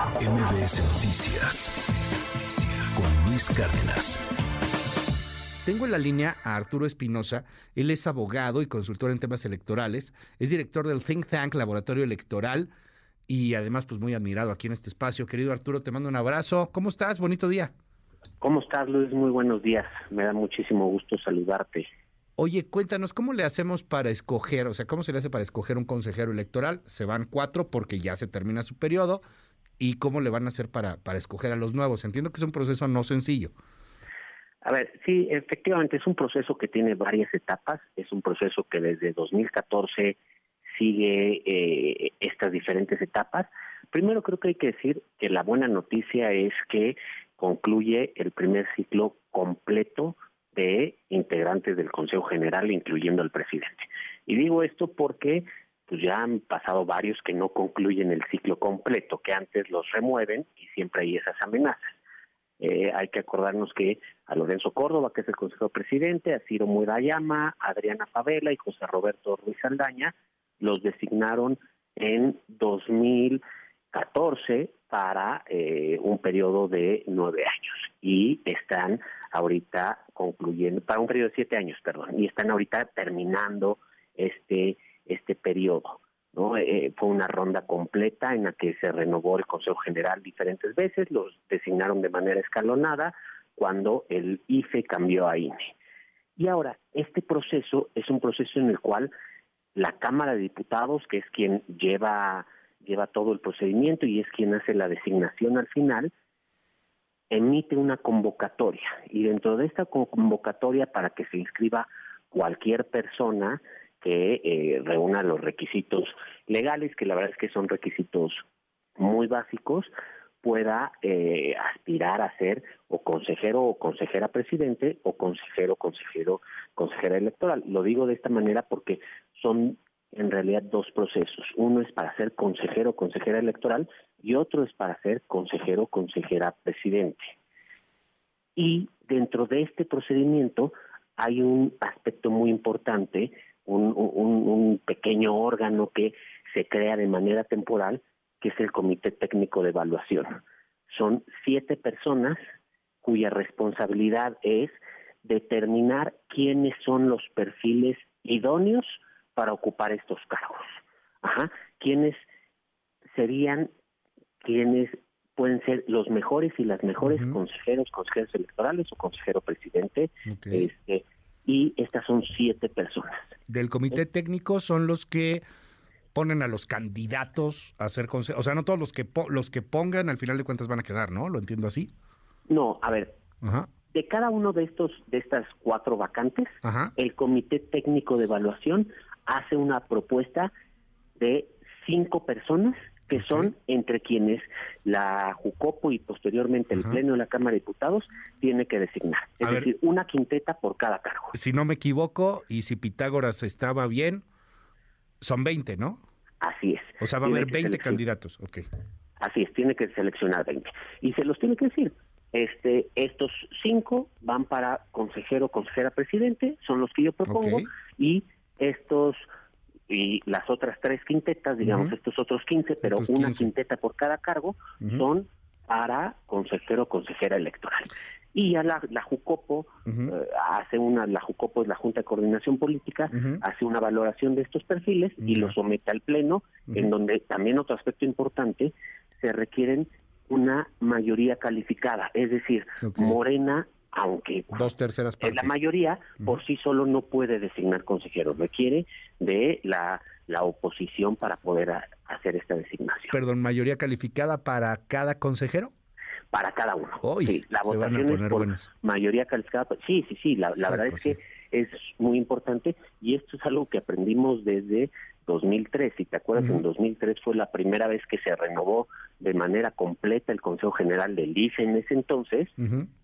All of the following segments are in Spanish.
MBS Noticias con Luis Cárdenas. Tengo en la línea a Arturo Espinosa. Él es abogado y consultor en temas electorales. Es director del Think Tank Laboratorio Electoral y además pues muy admirado aquí en este espacio. Querido Arturo, te mando un abrazo. ¿Cómo estás? Bonito día. ¿Cómo estás, Luis? Muy buenos días. Me da muchísimo gusto saludarte. Oye, cuéntanos, ¿cómo le hacemos para escoger, o sea, cómo se le hace para escoger un consejero electoral? Se van cuatro porque ya se termina su periodo. ¿Y cómo le van a hacer para, para escoger a los nuevos? Entiendo que es un proceso no sencillo. A ver, sí, efectivamente es un proceso que tiene varias etapas. Es un proceso que desde 2014 sigue eh, estas diferentes etapas. Primero creo que hay que decir que la buena noticia es que concluye el primer ciclo completo de integrantes del Consejo General, incluyendo al presidente. Y digo esto porque pues ya han pasado varios que no concluyen el ciclo completo, que antes los remueven y siempre hay esas amenazas. Eh, hay que acordarnos que a Lorenzo Córdoba, que es el consejero presidente, a Ciro Murayama, a Adriana Favela y José Roberto Ruiz Aldaña, los designaron en 2014 para eh, un periodo de nueve años y están ahorita concluyendo, para un periodo de siete años, perdón, y están ahorita terminando este, este periodo. ¿no? Eh, fue una ronda completa en la que se renovó el Consejo General diferentes veces, los designaron de manera escalonada cuando el IFE cambió a INE. Y ahora, este proceso es un proceso en el cual la Cámara de Diputados, que es quien lleva, lleva todo el procedimiento y es quien hace la designación al final, emite una convocatoria y dentro de esta convocatoria para que se inscriba cualquier persona que eh, reúna los requisitos legales, que la verdad es que son requisitos muy básicos, pueda eh, aspirar a ser o consejero o consejera presidente o consejero, consejero, consejera electoral. Lo digo de esta manera porque son en realidad dos procesos. Uno es para ser consejero o consejera electoral y otro es para ser consejero o consejera presidente. Y dentro de este procedimiento hay un aspecto muy importante, un, un pequeño órgano que se crea de manera temporal, que es el Comité Técnico de Evaluación. Son siete personas cuya responsabilidad es determinar quiénes son los perfiles idóneos para ocupar estos cargos. Ajá, quiénes serían quienes pueden ser los mejores y las mejores consejeros, consejeros electorales o consejero presidente. Este, y estas son siete personas. Del comité técnico son los que ponen a los candidatos a ser consejeros, o sea, no todos los que los que pongan al final de cuentas van a quedar, ¿no? ¿Lo entiendo así? No, a ver. De cada uno de estos de estas cuatro vacantes, el comité técnico de evaluación hace una propuesta de cinco personas que son entre quienes la Jucopo y posteriormente el Pleno de la Cámara de Diputados tiene que designar. Es decir, una quinteta por cada cargo. Si no me equivoco, y si Pitágoras estaba bien, son 20, ¿no? Así es. O sea, va a haber 20 candidatos, ok. Así es, tiene que seleccionar 20. Y se los tiene que decir. Este, estos cinco van para consejero, consejera, presidente, son los que yo propongo, y estos y las otras tres quintetas, digamos estos otros 15, pero una quinteta por cada cargo, son para consejero o consejera electoral. Y ya la, la Jucopo eh, hace una, la Jucopo es la Junta de Coordinación Política, hace una valoración de estos perfiles y lo somete al Pleno, en donde también otro aspecto importante, se requieren una mayoría calificada, es decir, Morena aunque dos terceras partes. la mayoría por sí solo no puede designar consejeros, requiere de la, la oposición para poder hacer esta designación. Perdón, mayoría calificada para cada consejero? Para cada uno. sí, la votación es por mayoría calificada. Sí, sí, sí, la, verdad es que es muy importante y esto es algo que aprendimos desde 2003. Si te acuerdas, en 2003 fue la primera vez que se renovó de manera completa el Consejo General del IFE en ese entonces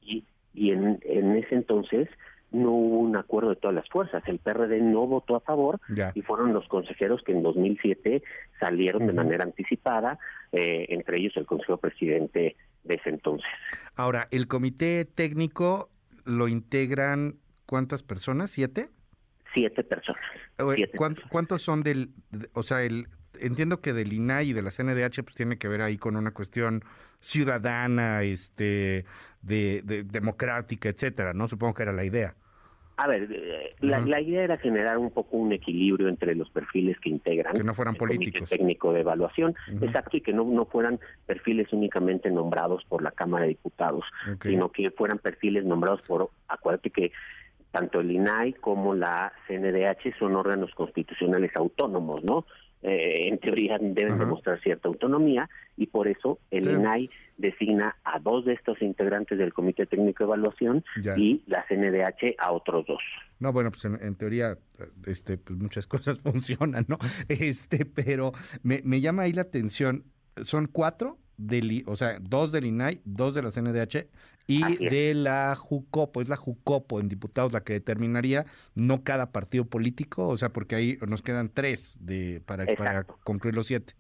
y y en, en ese entonces no hubo un acuerdo de todas las fuerzas. El PRD no votó a favor y fueron los consejeros que en 2007 salieron de manera anticipada, eh, entre ellos el consejero presidente de ese entonces. Ahora, el comité técnico lo integran cuántas personas? ¿Siete? Siete personas. ¿Cuántos son del, o sea, el, entiendo que del INAI y de la CNDH pues tiene que ver ahí con una cuestión ciudadana, este, de, de democrática, etcétera, ¿no? Supongo que era la idea. A ver, eh, la, idea era generar un poco un equilibrio entre los perfiles que integran. Que no fueran políticos. técnico de evaluación, exacto, y que no, no fueran perfiles únicamente nombrados por la Cámara de Diputados, sino que fueran perfiles nombrados por, acuérdate que tanto el INAI como la CNDH son órganos constitucionales autónomos, ¿no? Eh, en teoría deben demostrar cierta autonomía y por eso el INAI designa a dos de estos integrantes del Comité Técnico de Evaluación y la CNDH a otros dos. No, bueno, pues en, teoría este, pues muchas cosas funcionan, ¿no? Este, pero me, me llama ahí la atención, son cuatro del, o sea, dos del INAI, dos de la CNDH y de la JUCOPO. Es la JUCOPO en diputados la que determinaría, no cada partido político, o sea, porque ahí nos quedan tres de para, para concluir los siete.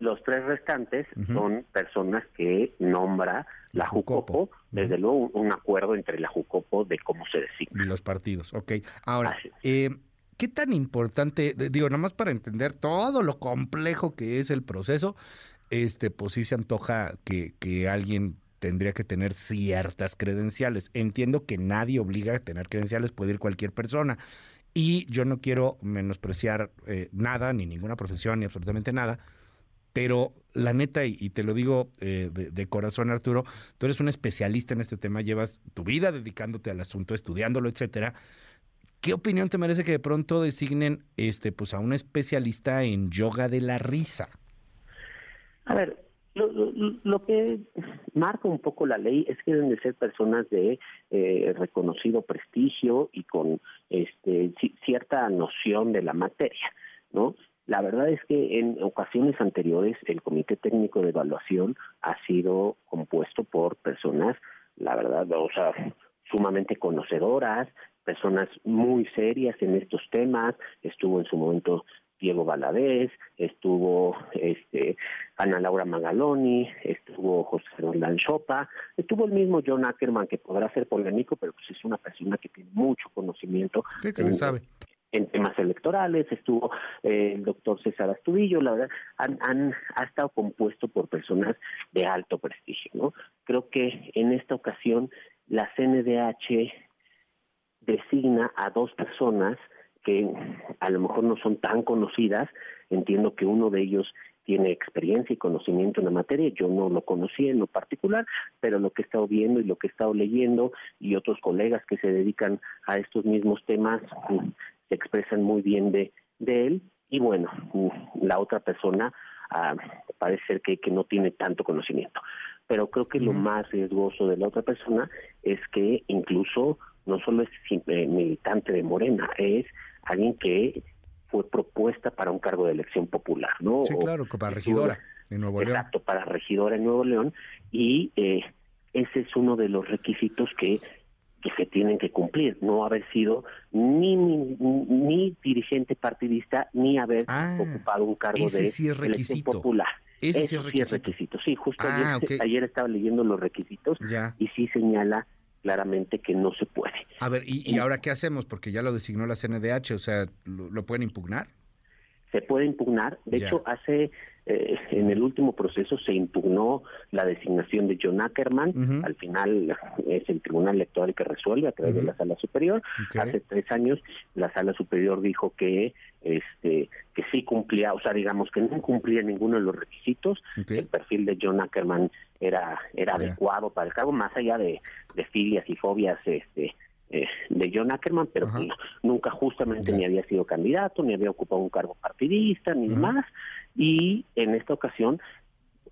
Los tres restantes son personas que nombra la, JUCOPO, desde luego un, acuerdo entre la JUCOPO de cómo se designa. Y los partidos, ok. Ahora, eh, ¿qué tan importante, digo, nada más para entender todo lo complejo que es el proceso, este, pues sí se antoja que, que alguien tendría que tener ciertas credenciales. Entiendo que nadie obliga a tener credenciales, puede ir cualquier persona. Y yo no quiero menospreciar eh, nada, ni ninguna profesión, ni absolutamente nada, pero la neta, y, te lo digo eh, de, corazón, Arturo, tú eres un especialista en este tema, llevas tu vida dedicándote al asunto, estudiándolo, etcétera. ¿Qué opinión te merece que de pronto designen este, pues, a un especialista en yoga de la risa? A ver, lo, que marca un poco la ley es que deben de ser personas de eh, reconocido prestigio y con este, cierta noción de la materia, ¿no? La verdad es que en ocasiones anteriores el Comité Técnico de Evaluación ha sido compuesto por personas, la verdad, o sea, sumamente conocedoras, personas muy serias en estos temas, estuvo en su momento Diego Valadez, estuvo este Ana Laura Magaloni, estuvo José Roland Chopa, estuvo el mismo John Ackerman, que podrá ser polémico, pero pues es una persona que tiene mucho conocimiento. en, sabe? en temas electorales, estuvo eh, el doctor César Astudillo, la verdad, han, ha estado compuesto por personas de alto prestigio, ¿no? Creo que en esta ocasión la CNDH designa a dos personas que a lo mejor no son tan conocidas. Entiendo que uno de ellos tiene experiencia y conocimiento en la materia. Yo no lo conocí en lo particular, pero lo que he estado viendo y lo que he estado leyendo y otros colegas que se dedican a estos mismos temas mm, se expresan muy bien de, de él. Y bueno, la otra persona ah, parece ser que, que no tiene tanto conocimiento. Pero creo que lo más riesgoso de la otra persona es que incluso no solo es eh, militante de Morena, es alguien que fue propuesta para un cargo de elección popular, ¿no? Sí, claro, para regidora en Nuevo León. Exacto, para regidora en Nuevo León y eh, ese es uno de los requisitos que que se tienen que cumplir, no haber sido ni, ni, dirigente partidista ni haber ah, ocupado un cargo de elección popular. Ese sí es requisito. Sí, es requisito. sí justo ah, ayer, estaba leyendo los requisitos y sí señala claramente que no se puede. A ver, ¿y, ahora qué hacemos? Porque ya lo designó la CNDH, o sea, ¿lo, pueden impugnar? Se puede impugnar. De hecho, hace eh, en el último proceso se impugnó la designación de John Ackerman. Al final es el Tribunal Electoral que resuelve a través de la Sala Superior. Hace tres años la Sala Superior dijo que este que sí cumplía, o sea, digamos que no cumplía ninguno de los requisitos. El perfil de John Ackerman era era adecuado para el cargo, más allá de, de filias y fobias este eh, de John Ackerman, pero pues nunca justamente ni había sido candidato, ni había ocupado un cargo partidista, ni más. Y en esta ocasión,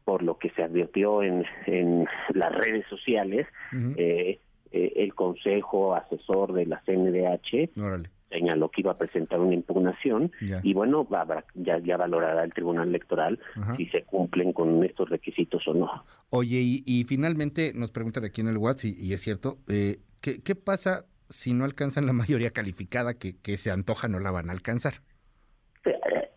por lo que se advirtió en, en las redes sociales, eh, eh, el Consejo Asesor de la CNDH señaló que iba a presentar una impugnación y bueno, ya, ya valorará el Tribunal Electoral si se cumplen con estos requisitos o no. Oye, y, finalmente nos preguntan aquí en el WhatsApp, y, es cierto, eh, ¿qué, ¿qué pasa si no alcanzan la mayoría calificada que, que se antoja no la van a alcanzar?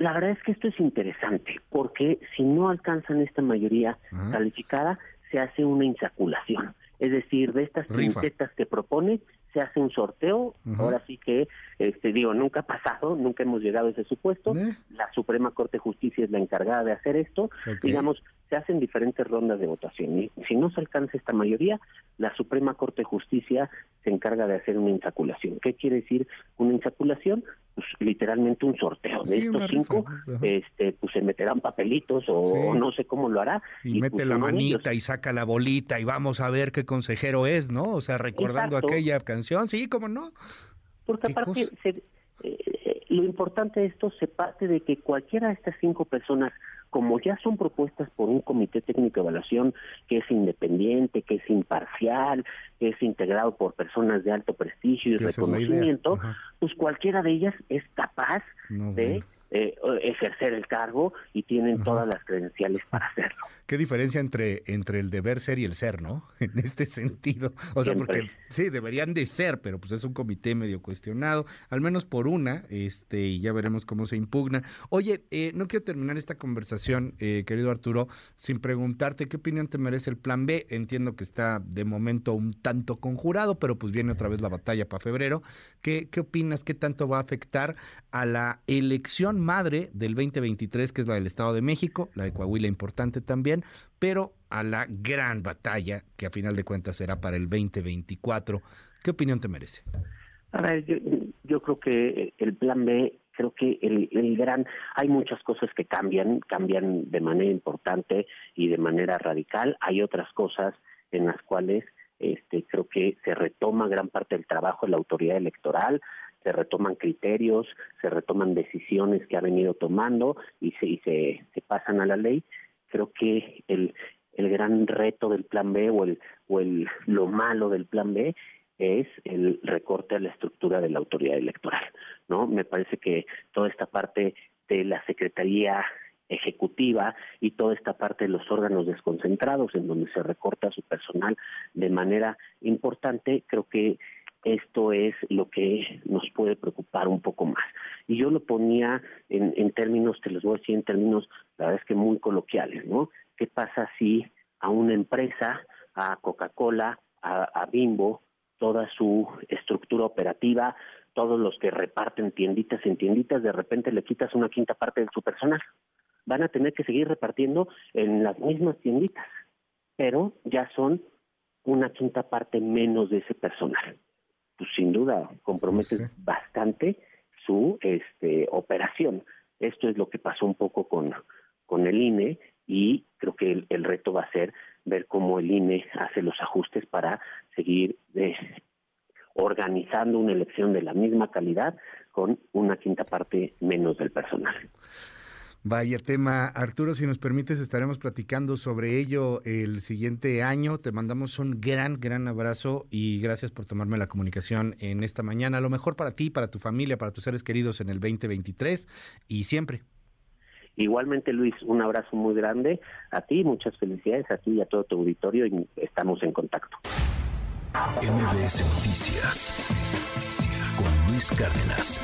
La verdad es que esto es interesante, porque si no alcanzan esta mayoría calificada, se hace una insaculación. Es decir, de estas quintetas que propone, se hace un sorteo, ahora sí que, este, digo, nunca ha pasado, nunca hemos llegado a ese supuesto, ¿Eh? la Suprema Corte de Justicia es la encargada de hacer esto, digamos, se hacen diferentes rondas de votación y si no se alcanza esta mayoría, la Suprema Corte de Justicia se encarga de hacer una insaculación. ¿Qué quiere decir una insaculación? Pues literalmente un sorteo. De Sí, estos cinco, este, pues se meterán papelitos o, Sí. o no sé cómo lo hará. Y, mete pues, la de ellos- manita y saca la bolita y vamos a ver qué consejero es, ¿no? O sea, recordando Exacto. aquella canción, sí, cómo no. Porque ¿Qué aparte, se- eh, lo importante de esto se parte de que cualquiera de estas cinco personas, como ya son propuestas por un comité técnico de evaluación que es independiente, que es imparcial, que es integrado por personas de alto prestigio y reconocimiento, pues cualquiera de ellas es capaz No, de. Eh, ejercer el cargo y tienen todas las credenciales para hacerlo. Qué diferencia entre, entre el deber ser y el ser, ¿no? En este sentido. O sea, Siempre. porque sí, deberían de ser, pero pues es un comité medio cuestionado, al menos por una, este, y ya veremos cómo se impugna. Oye, eh, no quiero terminar esta conversación, eh, querido Arturo, sin preguntarte qué opinión te merece el plan B. Entiendo que está de momento un tanto conjurado, pero pues viene otra vez la batalla para febrero. ¿Qué, ¿Qué opinas? ¿Qué tanto va a afectar a la elección madre del 2023, que es la del Estado de México, la de Coahuila importante también, pero a la gran batalla que a final de cuentas será para el 2024? ¿Qué opinión te merece? A ver, yo, yo creo que el plan B, creo que el, gran, hay muchas cosas que cambian, cambian de manera importante y de manera radical. Hay otras cosas en las cuales este, creo que se retoma gran parte del trabajo de la autoridad electoral, se retoman criterios, se retoman decisiones que ha venido tomando y se, y se, pasan a la ley. Creo que el, el gran reto del plan B o el, o el lo malo del plan B es el recorte a la estructura de la autoridad electoral, ¿no? Me parece que toda esta parte de la Secretaría ejecutiva y toda esta parte de los órganos desconcentrados en donde se recorta su personal de manera importante, creo que esto es lo que nos puede preocupar un poco más. Y yo lo ponía en, términos, te los voy a decir en términos, la verdad es que muy coloquiales, ¿no? ¿Qué pasa si a una empresa, a Coca-Cola, a Bimbo, toda su estructura operativa, todos los que reparten tienditas en tienditas, de repente le quitas una quinta parte de su personal? Van a tener que seguir repartiendo en las mismas tienditas, pero ya son una quinta parte menos de ese personal. Pues sin duda compromete Sí. bastante su este, operación. Esto es lo que pasó un poco con, con el INE y creo que el, el reto va a ser ver cómo el INE hace los ajustes para seguir eh, organizando una elección de la misma calidad con una quinta parte menos del personal. Vaya tema, Arturo, si nos permites estaremos platicando sobre ello el siguiente año. Te mandamos un gran, gran abrazo y gracias por tomarme la comunicación en esta mañana. Lo mejor para ti, para tu familia, para tus seres queridos en el 2023 y siempre. Igualmente, Luis, un abrazo muy grande a ti, muchas felicidades a ti y a todo tu auditorio y estamos en contacto. MBS Noticias con Luis Cárdenas.